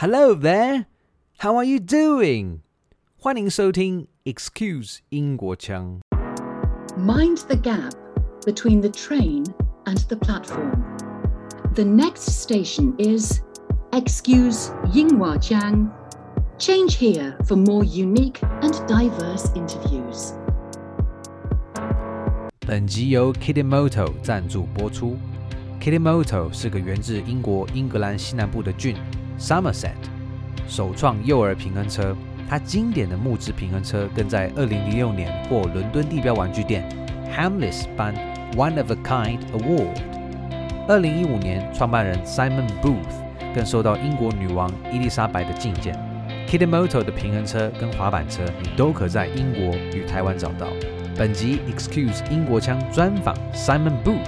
Hello there, how are you doing? 欢迎收听 Excuse 英国腔。Mind the gap between the train and the platform. The next station is Excuse Yinghua Jiang. Change here for more unique and diverse interviews. 本集由 Kiddimoto 赞助播出。Kiddimoto 是个源自英国英格兰西南部的郡。Somerset，首创幼儿平衡车。它经典的木质平衡车更在2006年获伦敦地标玩具店 Hamleys 颁 One of a Kind Award。2015年，创办人 Simon Booth 更受到英国女王伊丽莎白的觐见。Kittymoto 的平衡车跟滑板车，你都可在英国与台湾找到。本集 Excuse 英国腔专访 Simon Booth，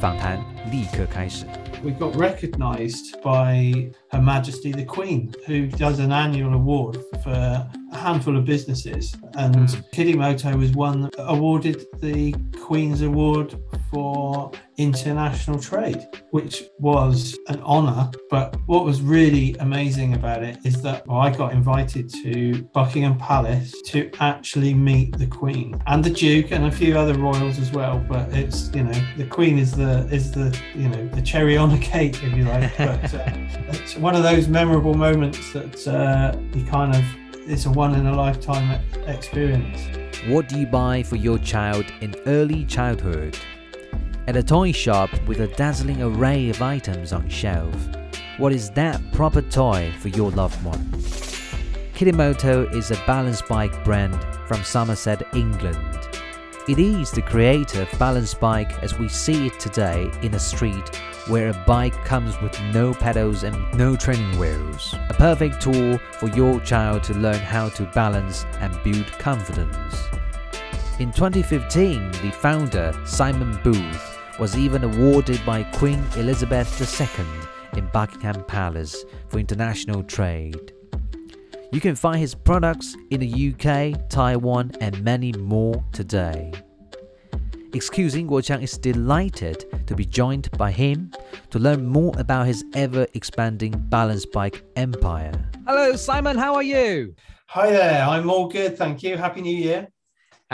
访谈立刻开始。We got recognised by Her Majesty the Queen, who does an annual award for a handful of businesses. And hmm. Kiddimoto was one that awarded the Queen's Award for international trade, which was an honour. But what was really amazing about it is that well, I got invited to Buckingham Palace to actually meet the Queen and the Duke and a few other royals as well. But it's you know the Queen is the is the you know the cherry on a cake if you like. but uh, it's one of those memorable moments that uh, you kind of it's a one in a lifetime experience. What do you buy for your child in early childhood? At a toy shop with a dazzling array of items on shelf, what is that proper toy for your loved one? Kiddimoto is a balance bike brand from Somerset, England. It is the creator of balance bike as we see it today in a street where a bike comes with no pedals and no training wheels. A perfect tool for your child to learn how to balance and build confidence. In 2015, the founder, Simon Booth, was even awarded by Queen Elizabeth II in Buckingham Palace for international trade. You can find his products in the UK, Taiwan, and many more today. Excuse Guo Chang is delighted to be joined by him to learn more about his ever expanding balance bike empire. Hello, Simon, how are you? Hi there, I'm all good, thank you. Happy New Year.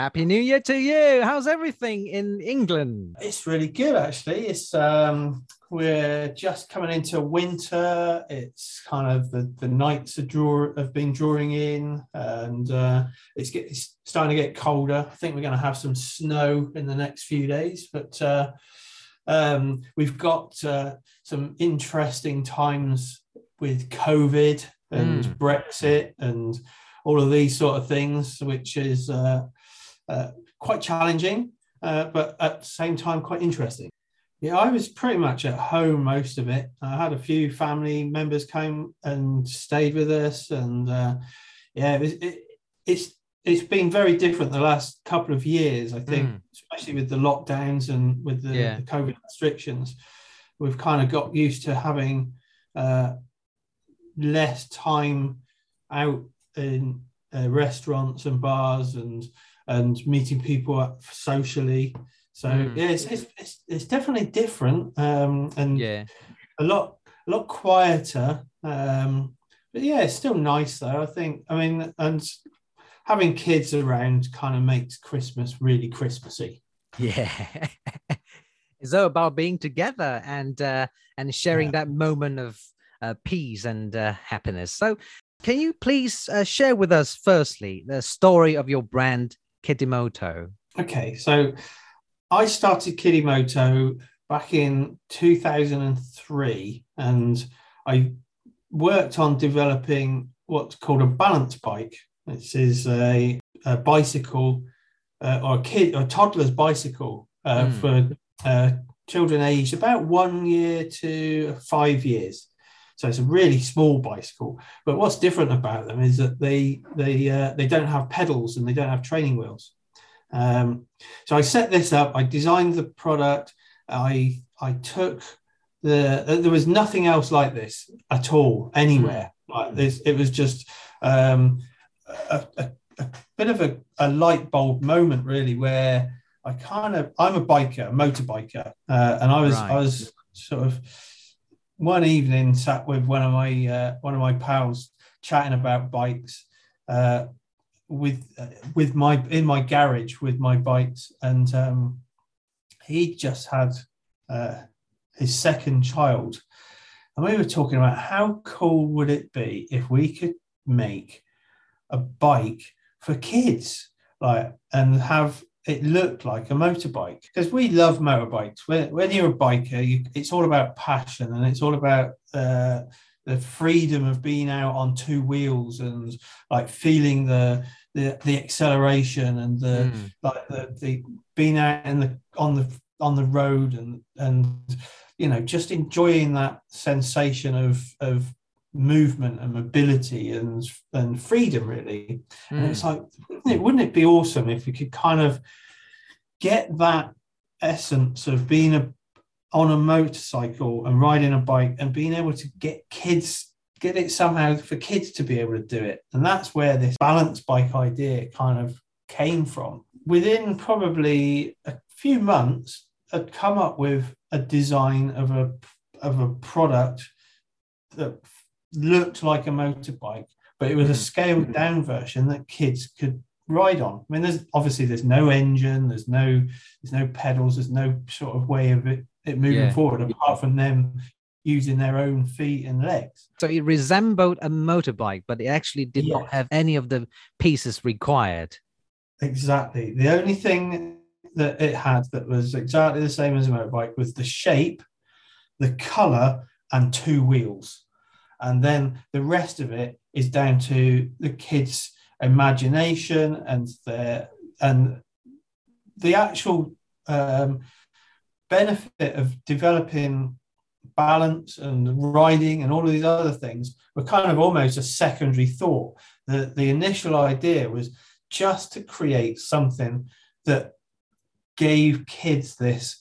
Happy New Year to you. How's everything in England? It's really good actually. It's um we're just coming into winter. It's kind of the, the nights are draw have been drawing in and uh, it's, get, it's starting to get colder. I think we're going to have some snow in the next few days, but uh, um, we've got uh, some interesting times with COVID and Mm. Brexit and all of these sort of things, which is uh, uh, quite challenging, uh, but at the same time quite interesting. Yeah, I was pretty much at home most of it. I had a few family members came and stayed with us, and uh, yeah, it was, it, it's it's been very different the last couple of years. I think, Mm. especially with the lockdowns and with the, Yeah. the COVID restrictions, we've kind of got used to having uh, less time out in uh, restaurants and bars and and meeting people socially. So Mm. yeah, it's, it's, it's, it's definitely different um, and Yeah. a lot a lot quieter. Um, but yeah, it's still nice though. I think. I mean, and having kids around kind of makes Christmas really Christmassy. Yeah. it's all about being together and uh, and sharing Yeah. that moment of uh, peace and uh, happiness. So, can you please uh, share with us, firstly, the story of your brand Kiddimoto? Okay, so I started Kiddimoto back in 2003 and I worked on developing what's called a balance bike. This is a, a bicycle uh, or a kid or toddler's bicycle uh, Mm. for uh, children aged about one year to five years. So it's a really small bicycle. But what's different about them is that they they uh, they don't have pedals and they don't have training wheels. Um, so I set this up. I designed the product. I I took the there was nothing else like this at all anywhere like this. It was just um, a, a, a bit of a, a light bulb moment really where I kind of I'm a biker, a motorbiker, uh, and I was Right. I was sort of one evening sat with one of my uh, one of my pals chatting about bikes uh, with uh, with my in my garage with my bikes, and um, he just had uh, his second child, and we were talking about how cool would it be if we could make a bike for kids, like and have it looked like a motorbike because we love motorbikes. When, when you're a biker, you, it's all about passion and it's all about uh, the freedom of being out on two wheels and like feeling the the, the acceleration and the mm. like the, the being out in the on the on the road and and you know just enjoying that sensation of of movement and mobility and and freedom really. Mm. and it's like wouldn't it, wouldn't it be awesome if we could kind of get that essence of being a on a motorcycle and riding a bike and being able to get kids get it somehow for kids to be able to do it? And that's where this balance bike idea kind of came from. Within probably a few months i'd come up with a design of a of a product that looked like a motorbike but it was a mm. scaled down version that kids could ride on. I mean, there's obviously there's no engine, there's no there's no pedals, there's no sort of way of it, it moving yeah. forward apart from them using their own feet and legs. So it resembled a motorbike, but it actually did not have any of the pieces required. Exactly. The only thing that it had that was exactly the same as a motorbike was the shape, the color, and two wheels. And then the rest of it is down to the kids' imagination and the and the actual um, benefit of developing balance and riding and all of these other things were kind of almost a secondary thought. The, the initial idea was just to create something that gave kids this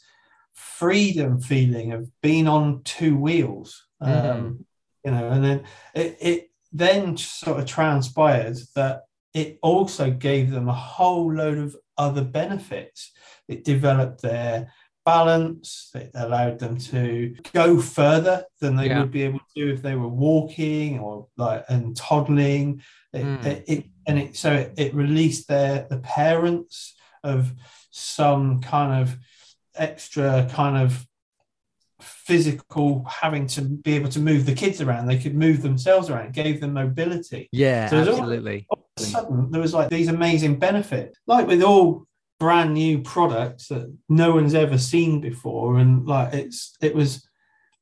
freedom feeling of being on two wheels. Mm. Um, you know, and then it, it then sort of transpired that it also gave them a whole load of other benefits. It developed their balance, it allowed them to go further than they yeah. would be able to do if they were walking or like and toddling. It, mm. it, it and it so it, it released their the parents of some kind of extra kind of physical having to be able to move the kids around. They could move themselves around gave them mobility. Yeah so absolutely. all, all sudden there was like these amazing benefits. Like with all brand new products that no one's ever seen before and like it's it was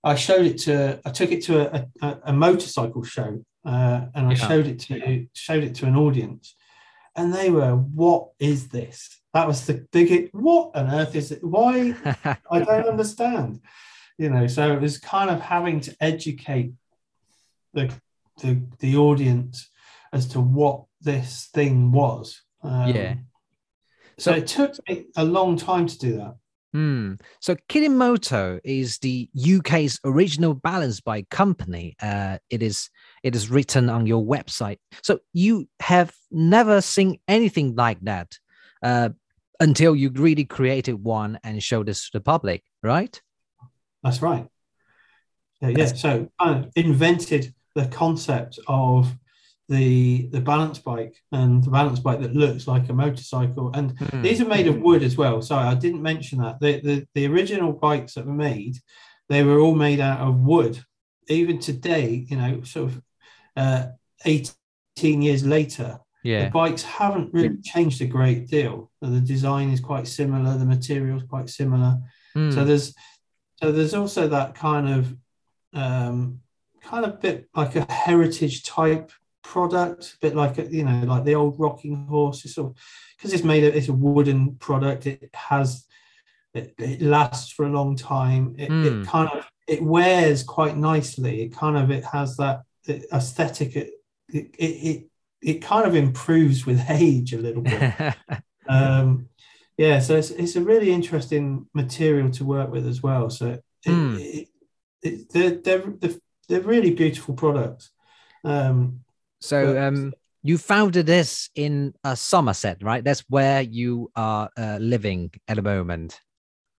i showed it to i took it to a, a, a motorcycle show uh, and i yeah. showed it to showed it to an audience. And they were what is this? That was the big what on earth is it? Why? I don't understand you know so it was kind of having to educate the the, the audience as to what this thing was um, yeah so, so, it took me a long time to do that Hmm. So Kiddimoto is the UK's original balance bike company. Uh, it is it is written on your website. So you have never seen anything like that uh, until you really created one and showed this to the public, right? That's right. Yeah, yeah. So I invented the concept of the the balance bike and the balance bike that looks like a motorcycle. And mm. these are made of wood as well. Sorry, I didn't mention that. The, the the original bikes that were made, they were all made out of wood. Even today, you know, sort of uh, 18 years later, yeah. the bikes haven't really changed a great deal. The design is quite similar, the material is quite similar. Mm. So there's so there's also that kind of um, kind of bit like a heritage type product, a bit like a, you know, like the old rocking horse. It's sort of because it's made of it's a wooden product. It has it, it lasts for a long time. It, mm. it, hmm. kind of it wears quite nicely. It kind of it has that aesthetic. It it it, it kind of improves with age a little bit. um, yeah, so it's, it's a really interesting material to work with as well. So it, mm. it, it, they're, they're, they're really beautiful products. Um, so but, um, you founded this in uh, Somerset, right? That's where you are uh, living at the moment.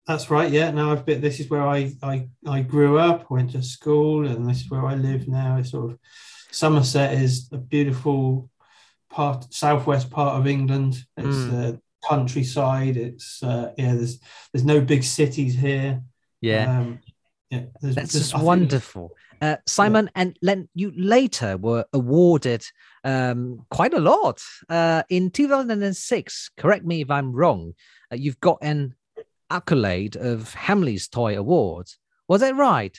That's right. Yeah. Now I've been. This is where I I I grew up. Went to school, and this is where I live now. It's sort of Somerset is a beautiful part, southwest part of England. It's Mm. the countryside. It's uh, yeah. There's there's no big cities here. Yeah. Um, yeah. There's, That's just wonderful. Uh, Simon, and then you later were awarded um, quite a lot. Uh, in 2006, correct me if I'm wrong, uh, you've got an accolade of Hamley's Toy Awards. Was that right?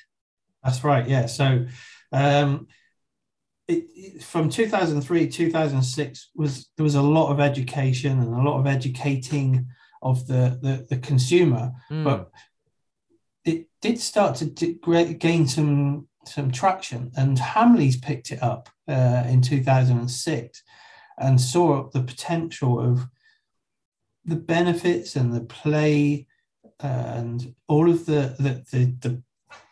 That's right. Yeah. So, um, it, from 2003 2006 was there was a lot of education and a lot of educating of the the, the consumer, Mm. but it did start to gain some some traction, and Hamleys picked it up uh, in 2006 and saw the potential of the benefits and the play and all of the the the, the,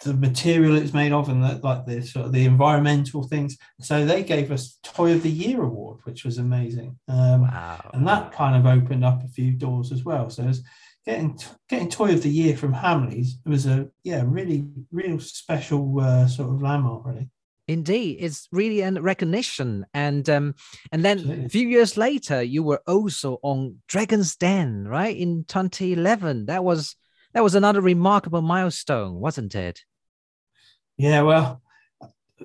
the material it's made of and the, like the sort of the environmental things. So they gave us Toy of the Year award, which was amazing. Um, wow. and that kind of opened up a few doors as well. So it's getting getting Toy of the Year from Hamleys was a yeah really real special uh, sort of landmark really. Indeed, it's really a recognition, and um, and then Absolutely. a few years later, you were also on Dragon's Den, right? In 2011, that was that was another remarkable milestone, wasn't it? Yeah, well,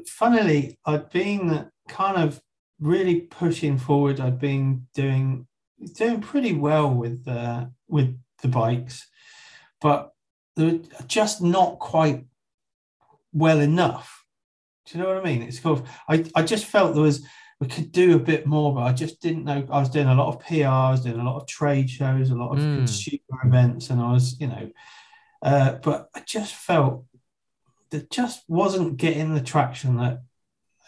funnily, I'd been kind of really pushing forward. I'd been doing doing pretty well with uh, with the bikes, but they were just not quite well enough. Do you know what I mean? It's kind of I, I just felt there was we could do a bit more, but I just didn't know. I was doing a lot of PRs, doing a lot of trade shows, a lot of Mm. consumer events, and I was, you know, uh, but I just felt that just wasn't getting the traction that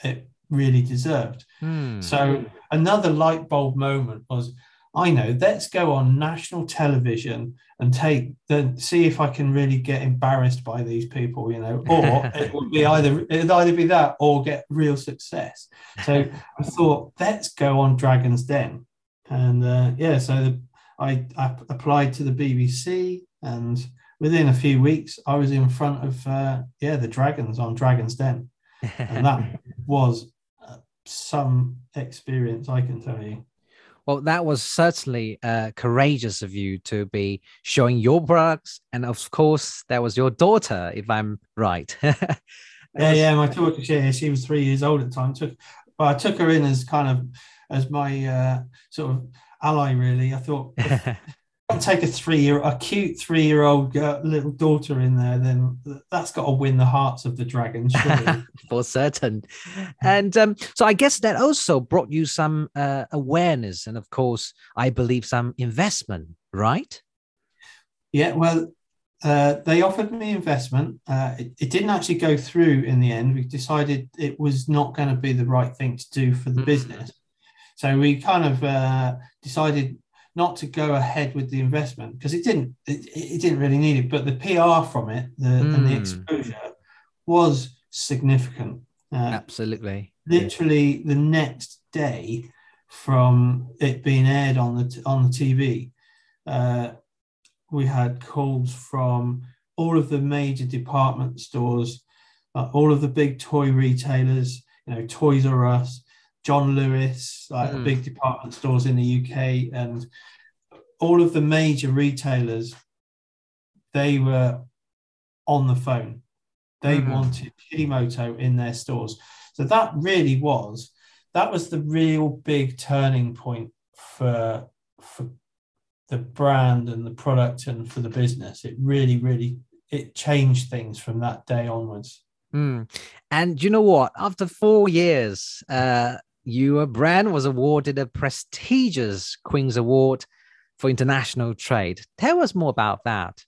it really deserved. Hmm. So another light bulb moment was, I know, let's go on national television and take the see if I can really get embarrassed by these people, you know, or it would be either it'd either be that or get real success. So I thought, let's go on Dragon's Den, and uh, yeah, so the, I, I applied to the BBC, and within a few weeks, I was in front of uh, yeah the Dragons on Dragon's Den, and that was uh, some experience, I can tell you. Well, that was certainly uh, courageous of you to be showing your products, and of course, that was your daughter, if I'm right. Yeah, was- yeah, my daughter, yeah, she was three years old at the time. Took, well, I took her in as kind of as my uh, sort of ally. Really, I thought if I can take a three-year, a cute three-year-old girl, little daughter in there, then that's got to win the hearts of the dragons. For certain. And um, so I guess that also brought you some uh, awareness, and of course, I believe some investment, right? Yeah, well, uh, they offered me investment. Uh, it, it didn't actually go through in the end. We decided it was not going to be the right thing to do for the Mm. business. So we kind of uh, decided not to go ahead with the investment because it didn't it, it didn't really need it. But the PR from it, the and the Mm. exposure was significant. Uh, Absolutely. literally the next day from it being aired on the on the TV, uh, we had calls from all of the major department stores, uh, all of the big toy retailers, you know, Toys R Us, John Lewis, like the Mm. big department stores in the UK, and all of the major retailers. They were on the phone. They Mm. wanted Kiddimoto in their stores. So that really was that was the real big turning point for for the brand and the product and for the business. It really, really it changed things from that day onwards. Hmm. And you know what? After four years, uh, your brand was awarded a prestigious Queen's Award for international trade. Tell us more about that.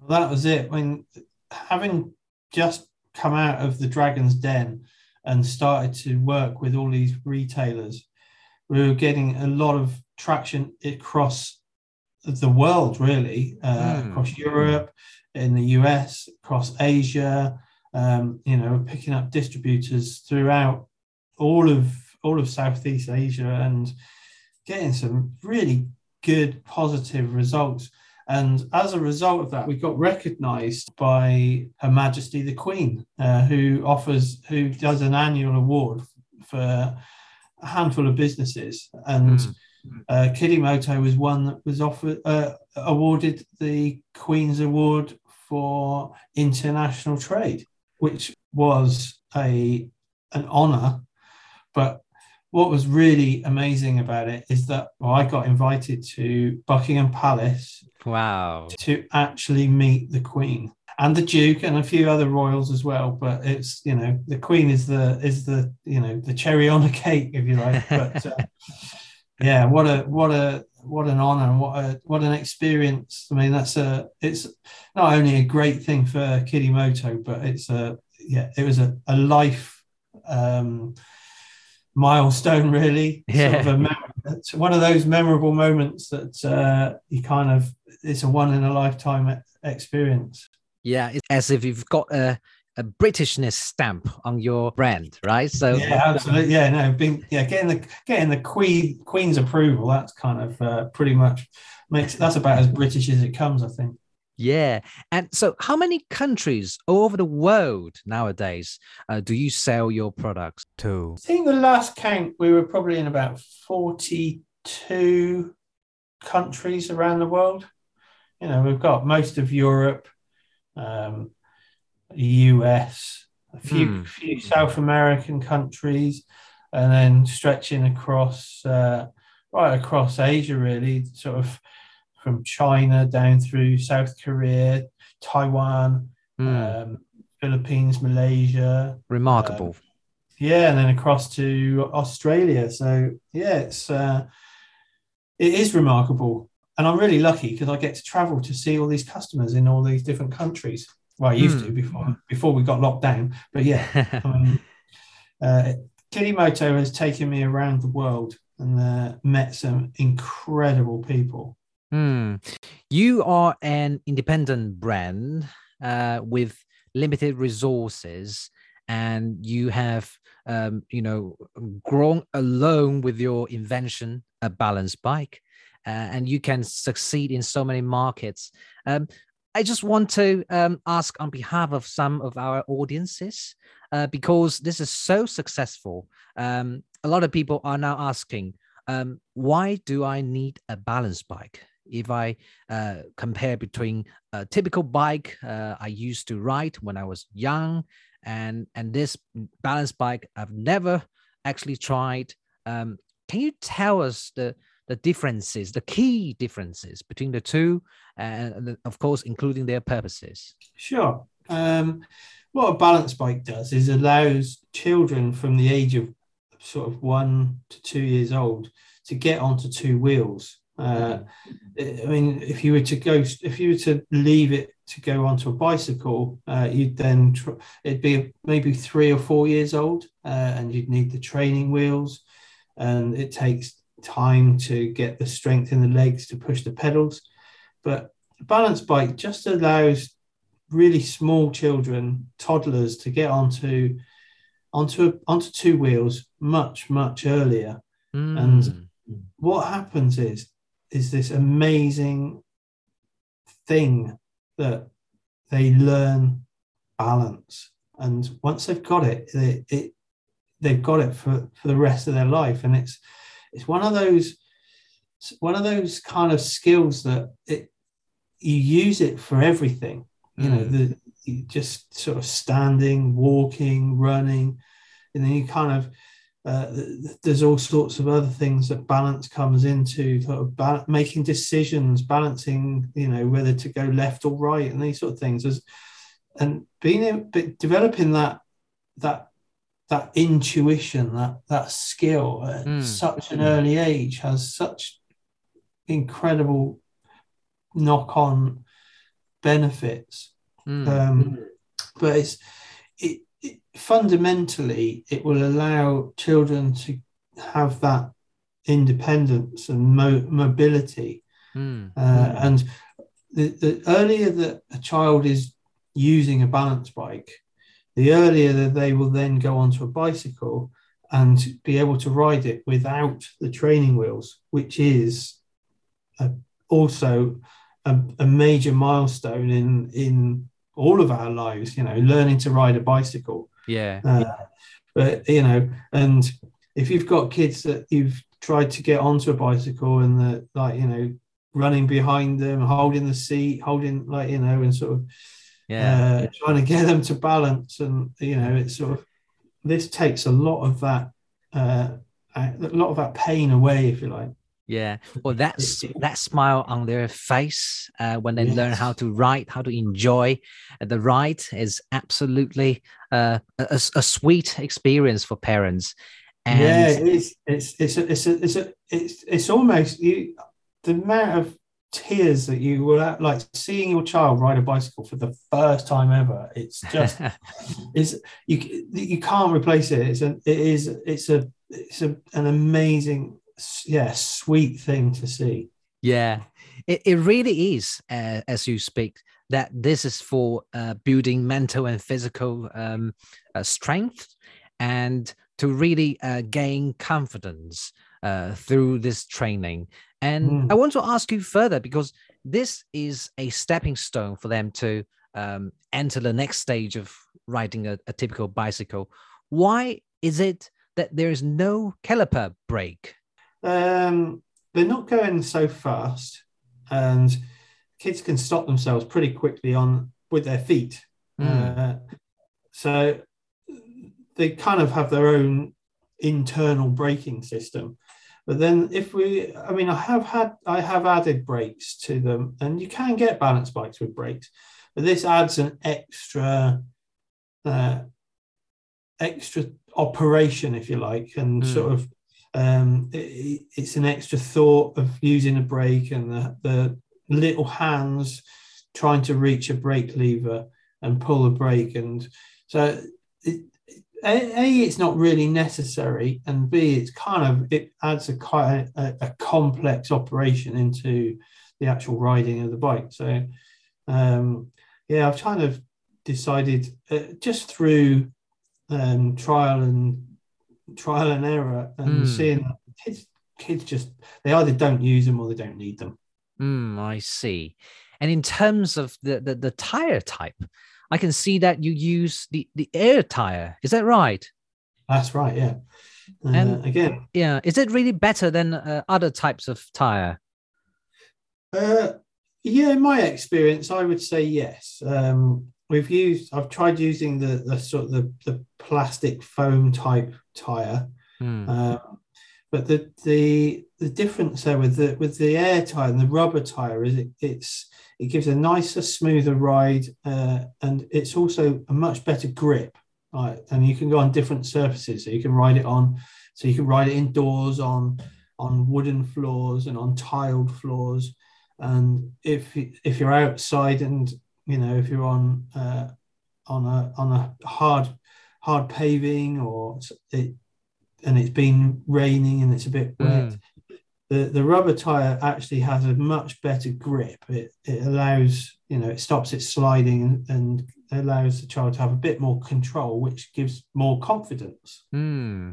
Well, that was it. When having just come out of the Dragon's Den and started to work with all these retailers, we were getting a lot of traction across the world, really, uh, Hmm. across Europe, in the US, across Asia. Um, you know, picking up distributors throughout all of all of Southeast Asia and getting some really good positive results. And as a result of that, we got recognised by Her Majesty the Queen, uh, who offers, who does an annual award for a handful of businesses. And mm. uh, Kiddimoto was one that was offered, uh, awarded the Queen's Award for international trade, which was a an honour. But what was really amazing about it is that well, I got invited to Buckingham Palace. Wow! To actually meet the Queen and the Duke and a few other royals as well. But it's you know the Queen is the is the you know the cherry on a cake if you like. But uh, yeah, what a what a what an honor and what a what an experience. I mean, that's a it's not only a great thing for Kiddimoto, but it's a yeah, it was a, a life um, milestone, really. Yeah. Sort of mem- it's one of those memorable moments that uh, you kind of it's a one in a lifetime experience. Yeah, it's as if you've got a a Britishness stamp on your brand, right? So yeah, absolutely. Yeah, no, being yeah, getting the getting the Queen Queen's approval. That's kind of uh, pretty much makes that's about as British as it comes, I think. Yeah, and so how many countries all over the world nowadays uh, do you sell your products to? I think the last count we were probably in about forty-two countries around the world. You know, we've got most of Europe. Um, US, a few, mm. few South American countries, and then stretching across uh, right across Asia, really, sort of from China down through South Korea, Taiwan, mm. um, Philippines, Malaysia. Remarkable. Um, yeah, and then across to Australia. So yeah, it's uh, it is remarkable, and I'm really lucky because I get to travel to see all these customers in all these different countries. Well, I used mm. to hmm. before before we got locked down. But yeah, um, uh, Kiddimoto has taken me around the world and uh, met some incredible people. Mm. You are an independent brand uh, with limited resources, and you have, um, you know, grown alone with your invention, a balance bike, uh, and you can succeed in so many markets. Um, I just want to um, ask on behalf of some of our audiences, uh, because this is so successful. Um, a lot of people are now asking, um, why do I need a balance bike? If I uh, compare between a typical bike uh, I used to ride when I was young and and this balance bike I've never actually tried, um, can you tell us the the differences, the key differences between the two, and of course, including their purposes? Sure. Um, what a balance bike does is allows children from the age of sort of one to two years old to get onto two wheels. Uh, I mean, if you were to go, if you were to leave it to go onto a bicycle, uh, you'd then tr- it'd be maybe three or four years old, uh, and you'd need the training wheels, and it takes time to get the strength in the legs to push the pedals. But a balance bike just allows really small children, toddlers, to get onto onto onto two wheels much much earlier. Mm. And what happens is is this amazing thing that they learn balance, and once they've got it, it, it they've got it for, for the rest of their life, and it's it's one of those one of those kind of skills that it you use it for everything. You know mm. the just sort of standing walking running and then you kind of uh, there's all sorts of other things that balance comes into sort of ba- making decisions balancing you know whether to go left or right and these sort of things As, and being developing that that that intuition, that that skill at mm. such an early age has such incredible knock-on benefits. Mm. Um, but it's it, it, fundamentally it will allow children to have that independence and mo- mobility. Mm. Uh, and the, the earlier that a child is using a balance bike, the earlier that they will then go onto a bicycle and be able to ride it without the training wheels, which is a, also a, a major milestone in in all of our lives. You know, learning to ride a bicycle. Yeah. Uh, but you know, and if you've got kids that you've tried to get onto a bicycle and the like, you know, running behind them, holding the seat, holding like you know, and sort of Yeah. uh, trying to get them to balance, and you know, it's sort of this takes a lot of that, uh, a lot of that pain away, if you like. Yeah, well, that's that smile on their face uh, when they learn how to ride, how to enjoy the ride is absolutely uh, a, a sweet experience for parents. And yeah, it is. It's it's a, it's a, it's a, it's it's almost you the amount of tears that you will have, like seeing your child ride a bicycle for the first time ever. It's just it's you you can't replace it. It's a it is it's a it's a, an amazing yeah sweet thing to see. yeah, it, it really is, uh, as you speak, that this is for uh, building mental and physical um, uh, strength and to really uh, gain confidence uh, through this training. And Mm. I want to ask you further because this is a stepping stone for them to um, enter the next stage of riding a, a typical bicycle. Why is it that there is no caliper brake? Um, they're not going so fast, and kids can stop themselves pretty quickly on with their feet. Mm. Uh, so they kind of have their own internal braking system. But then if we, I mean, I have had, I have added brakes to them, and you can get balance bikes with brakes, but this adds an extra, uh, extra operation, if you like, and Mm. sort of, um, it, it's an extra thought of using a brake and the, the little hands trying to reach a brake lever and pull a brake, and so it, a, it's not really necessary, and B, it's kind of it adds a quite a, a complex operation into the actual riding of the bike. So, um, yeah, I've kind of decided uh, just through um, trial and trial and error and Mm. seeing that kids kids just they either don't use them or they don't need them. Mm, I see. And in terms of the, the, the tire type, I can see that you use the, the air tire. Is that right? That's right, yeah. Uh, And- again, Yeah. Is it really better than uh, other types of tire? Uh, yeah, in my experience, I would say yes. Um, we've used, I've tried using the, the sort of the, the plastic foam type tire, Hmm. um, but the the the difference there with the with the air tire and the rubber tire is it, it's it gives a nicer, smoother ride, uh, and it's also a much better grip. Right, and you can go on different surfaces, so you can ride it on, so you can ride it indoors on on wooden floors and on tiled floors and if if you're outside and you know if you're on uh, on a on a hard hard paving or it and it's been raining and it's a bit wet. The the rubber tire actually has a much better grip. It it allows you know it stops it sliding and, and allows the child to have a bit more control which gives more confidence. Hmm.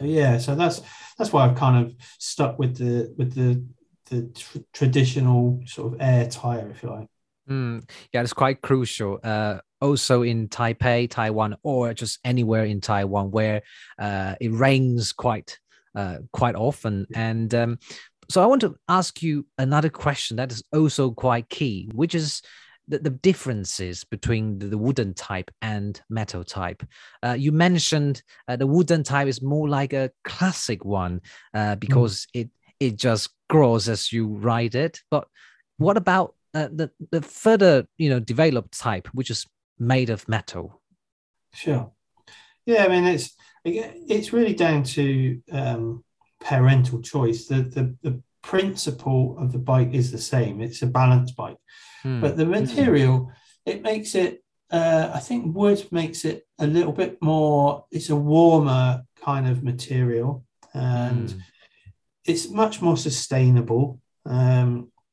yeah so that's that's why i've kind of stuck with the with the the tr- traditional sort of air tire if you like Hmm. Yeah, it's quite crucial. Uh, also in Taipei, Taiwan, or just anywhere in Taiwan where uh, it rains quite uh, quite often. And um, so I want to ask you another question that is also quite key, which is the, the differences between the, the wooden type and metal type. Uh, you mentioned uh, the wooden type is more like a classic one uh, because it it just grows as you ride it. But what about uh, the the further you know developed type, which is made of metal? Sure. Yeah, I mean it's it's really down to um, parental choice. The, the the principle of the bike is the same. It's a balance bike, Hmm. but the material it makes it. Uh, I think wood makes it a little bit more. It's a warmer kind of material, and Hmm. it's much more sustainable.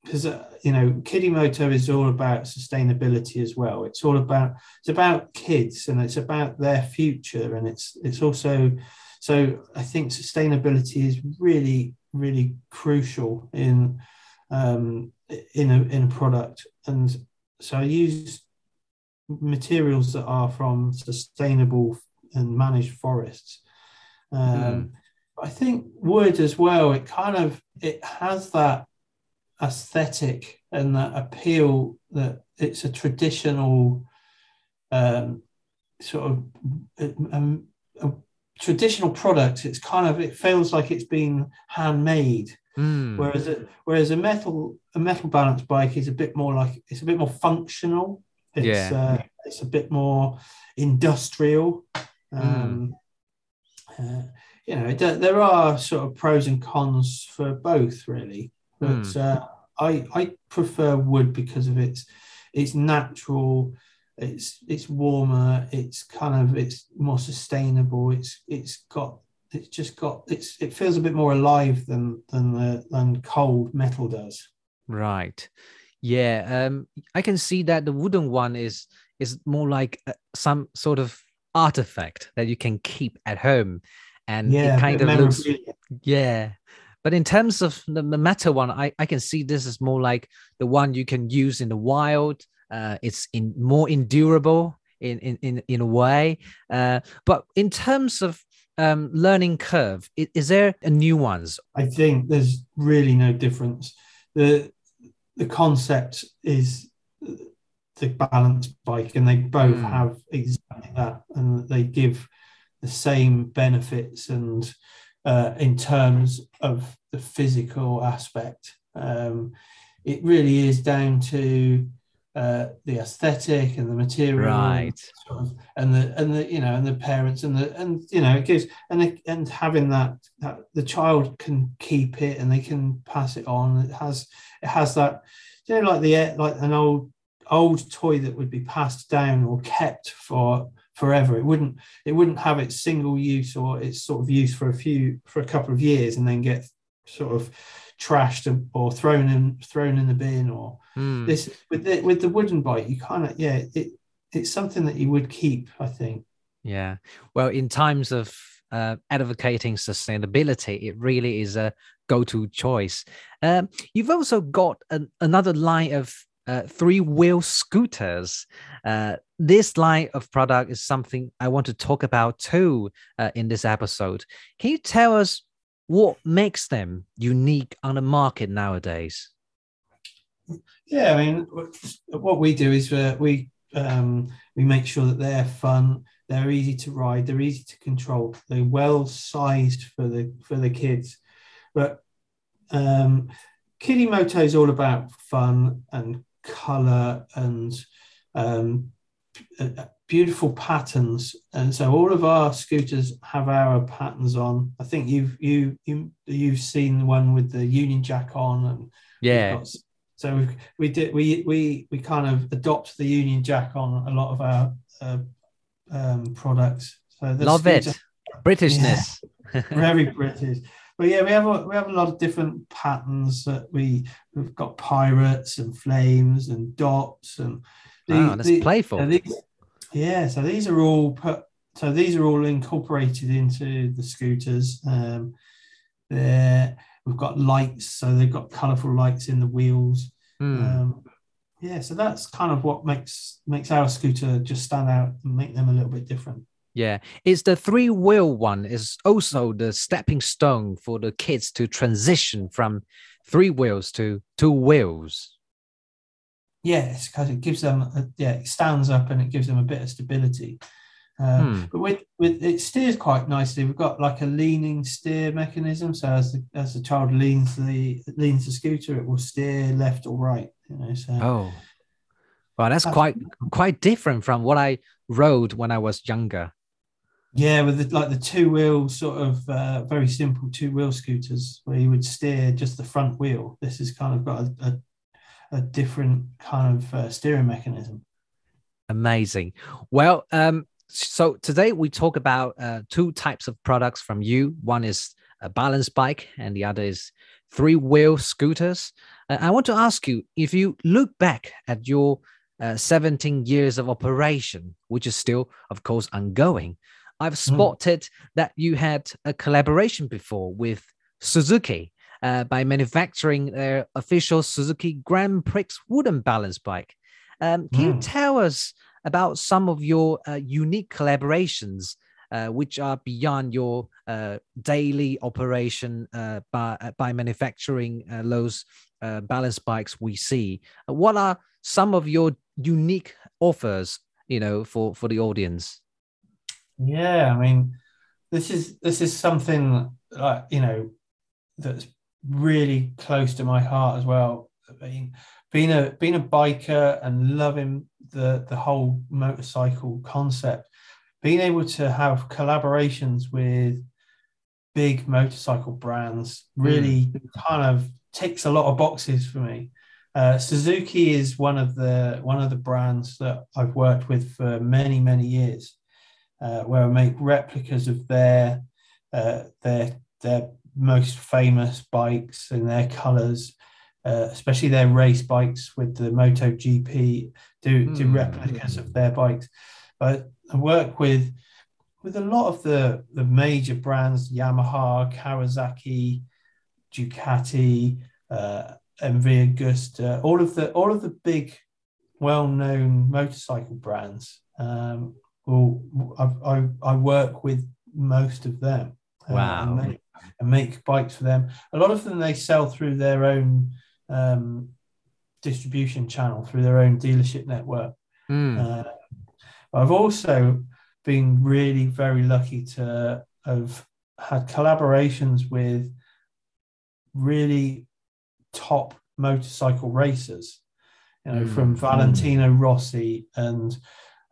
Because uh, you know, Kiddimoto is all about sustainability as well. It's all about it's about kids and it's about their future, and it's it's also so I think sustainability is really really crucial in um, in a in a product, and so I use materials that are from sustainable and managed forests. Um, mm. I think wood as well. It kind of it has that aesthetic and that appeal that it's a traditional um, sort of um, a traditional product. It's kind of it feels like it's been handmade. Mm. Whereas a, whereas a metal a metal balance bike is a bit more like it's a bit more functional. It's yeah. uh, it's a bit more industrial. Hmm. Um, mm. uh, you know, there are sort of pros and cons for both, really. But mm. uh, I I prefer wood because of its its natural. It's it's warmer. It's kind of it's more sustainable. It's it's got it's just got it's it feels a bit more alive than than the than cold metal does. Right. Yeah. Um. I can see that the wooden one is is more like uh, some sort of artifact that you can keep at home and yeah, it kind of looks yeah but in terms of the, the metal one I, I can see this is more like the one you can use in the wild. Uh, it's in more endurable in in in, in a way. Uh, but in terms of um, learning curve is, is there a new ones? I think there's really no difference. The the concept is the balance bike and they both mm. have exactly that and they give the same benefits and uh, in terms of the physical aspect. Um, it really is down to uh, the aesthetic and the material, right? Sort of, and the and the you know and the parents and the and you know it gives and the, and having that that the child can keep it and they can pass it on. It has it has that you know like the like an old old toy that would be passed down or kept for forever. It wouldn't it wouldn't have its single use or its sort of use for a few for a couple of years and then get sort of trashed or thrown in thrown in the bin or mm. this with the with the wooden bike you kind of yeah it it's something that you would keep I think. Yeah. Well, in times of uh, advocating sustainability, it really is a go-to choice. Um, you've also got an, another line of uh, three wheel scooters. Uh, this line of product is something I want to talk about too uh, in this episode. Can you tell us what makes them unique on the market nowadays? Yeah, I mean, what we do is uh, we um, we make sure that they're fun, they're easy to ride, they're easy to control, they're well sized for the for the kids. But um, Kiddimoto is all about fun and color and um, beautiful patterns. And so all of our scooters have our patterns on. I think you've you, you you've seen one with the union jack on and yeah. got, so we, we did we we we kind of adopt the union jack on a lot of our uh, um, products. So love scooter, it britishness. Yeah, very british. But yeah, we have a, we have a lot of different patterns that we we've got pirates and flames and dots and the, oh, that's the, playful. these, yeah, so these are all put. So these are all incorporated into the scooters. Um, there we've got lights, so they've got colourful lights in the wheels. Mm. Um, yeah, so that's kind of what makes makes our scooter just stand out and make them a little bit different. Yeah, it's the three wheel one is also the stepping stone for the kids to transition from three wheels to two wheels. Yes, because it gives them a, yeah, it stands up and it gives them a bit of stability. Um, hmm. But with, with it steers quite nicely. We've got like a leaning steer mechanism, so as the as the child leans the leans the scooter, it will steer left or right. You know, so oh, well, that's quite quite different from what I rode when I was younger. Yeah, with the, like the two wheel sort of uh, very simple two wheel scooters where you would steer just the front wheel. This has kind of got a, a, a different kind of uh, steering mechanism. Amazing. Well, um, so today we talk about uh, two types of products from you. One is a balance bike, and the other is three wheel scooters. Uh, I want to ask you if you look back at your uh, 17 years of operation, which is still, of course, ongoing. I've hmm. spotted mm. that you had a collaboration before with Suzuki. Uh, by manufacturing their official Suzuki Grand Prix wooden balance bike. Um, can mm. you hmm. tell us about some of your uh, unique collaborations, uh, which are beyond your uh, daily operation uh, by, uh, by manufacturing those balance bikes we see? what are some of your unique offers, you know, for, for the audience? Yeah, I mean, this is this is something you know that's really close to my heart as well. Being being a being a biker and loving the the whole motorcycle concept, being able to have collaborations with big motorcycle brands really mm. kind of ticks a lot of boxes for me. Uh, Suzuki is one of the one of the brands that I've worked with for many many years, uh, where I make replicas of their uh, their their most famous bikes and their colours, uh, especially their race bikes with the Moto GP. Do mm. do hmm. replicas of their bikes, but I work with with a lot of the the major brands: Yamaha, Kawasaki, Ducati. Uh, MV Agusta, all of the all of the big, well-known motorcycle brands. Um, well, I, I, I work with most of them. Uh, wow. make, and, make, bikes for them. A lot of them they sell through their own um, distribution channel, through their own dealership network. Mm. Uh, I've also been really very lucky to have had collaborations with really top motorcycle racers, you know, mm. from Valentino Rossi and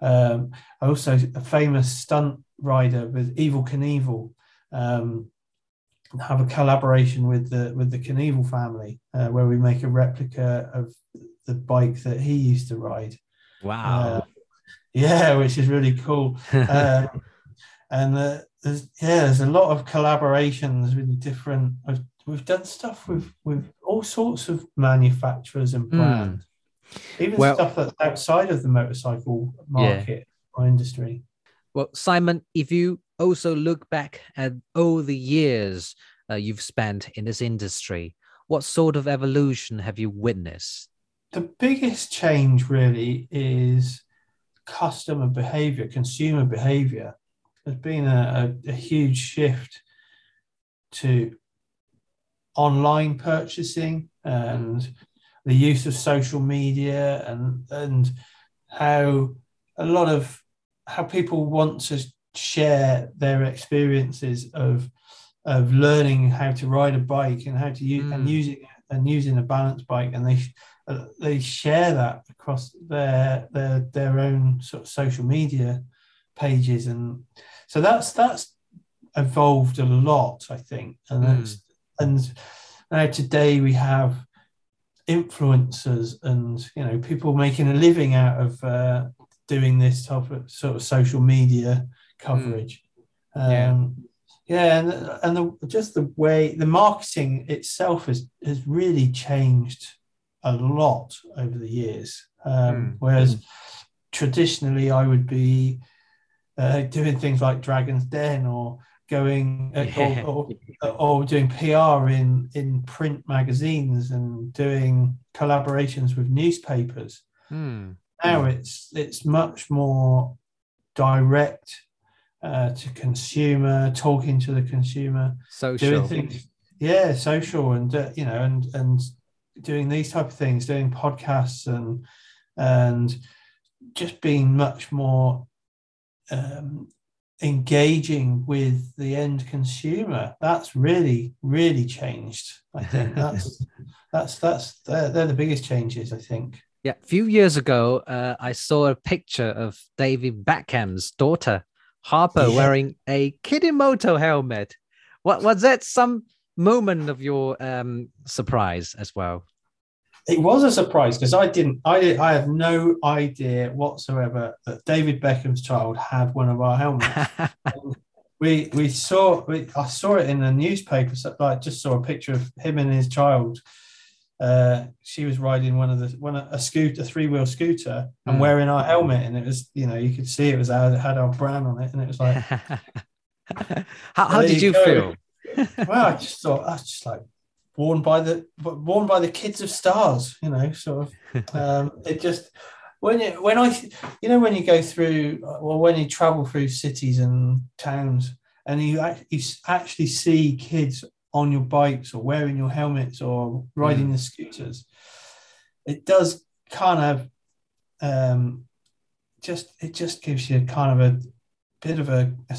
um, also a famous stunt rider with Evel Knievel. Um, have a collaboration with the with the Knievel family uh, where we make a replica of the bike that he used to ride. Wow! Uh, yeah, which is really cool. uh, and uh, there's yeah, there's a lot of collaborations with different. I've we've done stuff with with all sorts of manufacturers and hmm. brands, mm. even well, stuff that's outside of the motorcycle market yeah. or industry. Well, Simon, if you also look back at all the years uh, you've spent in this industry, what sort of evolution have you witnessed? The biggest change really is customer behavior, consumer behavior. There's been a, a, a huge shift to online purchasing and the use of social media and and how a lot of how people want to share their experiences of of learning how to ride a bike and how to use mm. and using and using a balance bike and they uh, they share that across their their their own sort of social media pages and so that's that's evolved a lot i think and mm. that's and now today we have influencers and you know people making a living out of uh, doing this type of sort of social media coverage. Mm. Yeah. Um, yeah, and and the, just the way the marketing itself has has really changed a lot over the years. Um, mm. Whereas mm. traditionally, I would be uh, doing things like Dragon's Den or going uh, yeah. or, or, or, doing PR in in print magazines and doing collaborations with newspapers. Hmm. Now it's it's much more direct uh, to consumer, talking to the consumer, social, doing things, yeah, social, and uh, you know, and and doing these type of things, doing podcasts and and just being much more um, engaging with the end consumer. That's really really changed i think. That's that's that's they're, they're, the biggest changes i think. Yeah a few years ago uh, i saw a picture of david beckham's daughter harper yeah. wearing a Kiddimoto helmet what was that some moment of your um surprise as well it was a surprise because I didn't, I, I have no idea whatsoever that David Beckham's child had one of our helmets. we we saw, we, I saw it in the newspaper. So like, just saw a picture of him and his child. Uh, she was riding one of the one a scooter, three wheel scooter, and mm. wearing our helmet, and it was, you know, you could see it was our, it had our brand on it, and it was like. how, how did you, you feel? well, I just thought that's just like worn by the worn by the kids of stars. You know, sort of. Um, it just when you when I you know when you go through well when you travel through cities and towns and you you actually see kids on your bikes or wearing your helmets or riding mm. the scooters, it does kind of um, just it just gives you kind of a bit of a, a,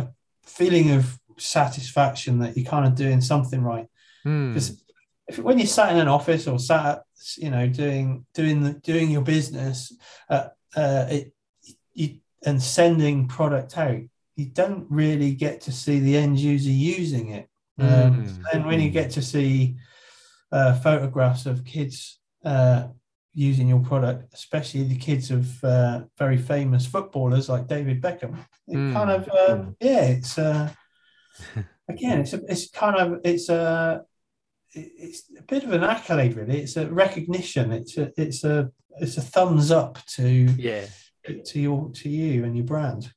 a feeling of satisfaction that you're kind of doing something right. Because mm. if when you're sat in an office or sat, at, you know, doing doing the, doing your business, uh, uh, it, you, and sending product out, you don't really get to see the end user using it. Um, mm. And when you get to see uh, photographs of kids uh, using your product, especially the kids of uh, very famous footballers like David Beckham. It mm. kind of um, yeah, it's uh, again, it's a, it's kind of it's a it's a bit of an accolade, really. It's a recognition. It's a it's a it's a thumbs up to yeah to your to you and your brand.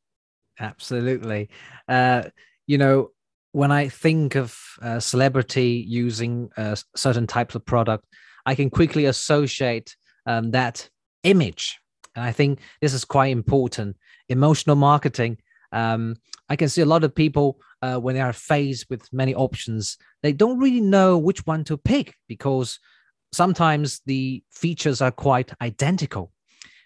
Absolutely, uh, you know. When I think of a celebrity using certain types of product, I can quickly associate um, that image. And I think this is quite important. Emotional marketing. Um, I can see a lot of people uh, when they are faced with many options, they don't really know which one to pick because sometimes the features are quite identical,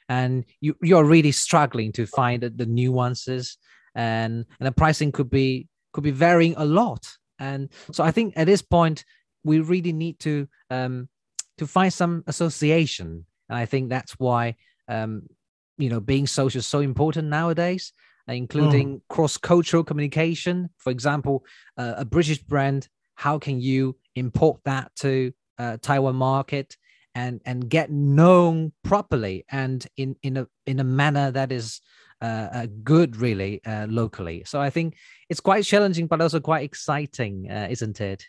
and you you're really struggling to find the, the nuances, and and the pricing could be could be varying a lot. And so I think at this point we really need to um, to find some association and I think that's why, um, you know, being social is so important nowadays, uh, including mm. cross cultural communication. For example, uh, a British brand, how can you import that to uh, Taiwan market? And, and get known properly and in, in a in a manner that is uh, uh, good really uh, locally. So I think it's quite challenging, but also quite exciting, uh, isn't it?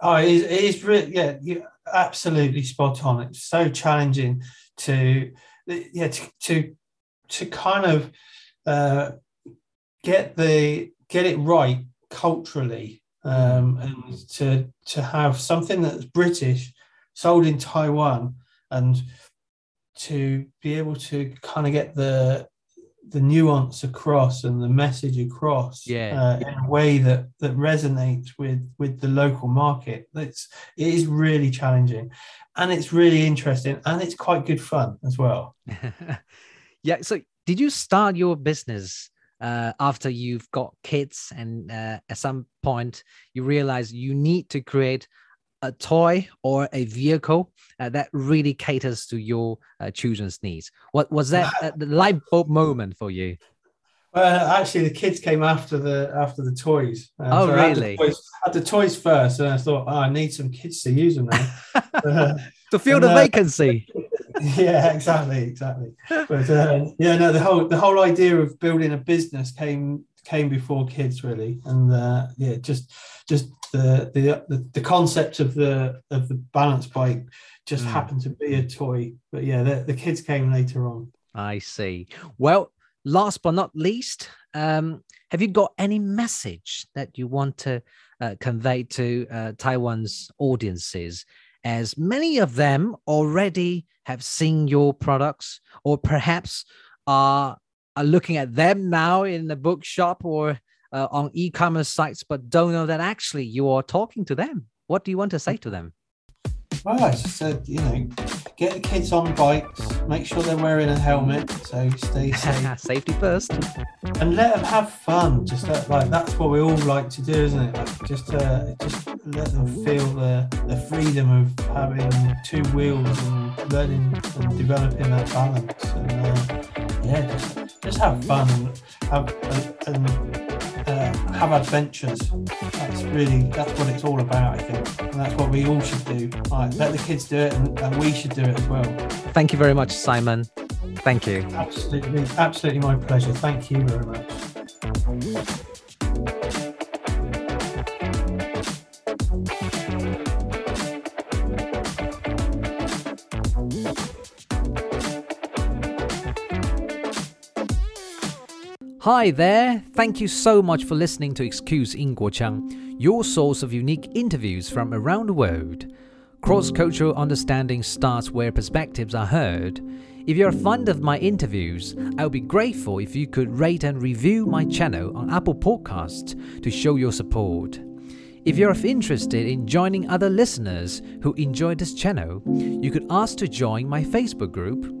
Oh, it is, it is really, yeah, you're absolutely spot on. It's so challenging to, yeah, to, to, to kind of uh, get the get it right culturally, um, and to to have something that's British sold in Taiwan, and to be able to kind of get the the nuance across and the message across yeah. uh, in a way that that resonates with with the local market it's it is really challenging and it's really interesting and it's quite good fun as well yeah so did you start your business uh, after you've got kids and uh, at some point you realize you need to create a toy or a vehicle uh, that really caters to your uh, children's needs. What was that uh, the light bulb moment for you? Well, actually, the kids came after the after the toys. Uh, oh, so really? I had, the toys, had the toys first, and I thought, oh, I need some kids to use them now. to fill the uh, vacancy. yeah, exactly, exactly. But uh, yeah, no, the whole the whole idea of building a business came came before kids really, and uh, yeah, just just the, the the concept of the of the balance bike just mm. happened to be a toy. But yeah, the, the kids came later on. I see. Well, last but not least, um, have you got any message that you want to uh, convey to uh, Taiwan's audiences? As many of them already have seen your products, or perhaps are are looking at them now in the bookshop or uh, on e-commerce sites, but don't know that actually you are talking to them. What do you want to say to them? Well, I just said, you know, get the kids on bikes, make sure they're wearing a helmet, so stay safe. Safety first. And let them have fun. Just let, like that's what we all like to do, isn't it? Like just uh, just let them feel the, the freedom of having two wheels and learning and developing that balance. And uh, yeah, just, just have fun and have and, uh, have adventures. That's really that's what it's all about, I think, and that's what we all should do. Let the kids do it, and, and we should do it as well. Thank you very much, Simon. Thank you. Absolutely, absolutely my pleasure. Thank you very much. Hi there! Thank you so much for listening to Excuse in Guochang, your source of unique interviews from around the world. Cross cultural understanding starts where perspectives are heard. If you're fond of my interviews, I would be grateful if you could rate and review my channel on Apple Podcasts to show your support. If you're interested in joining other listeners who enjoy this channel, you could ask to join my Facebook group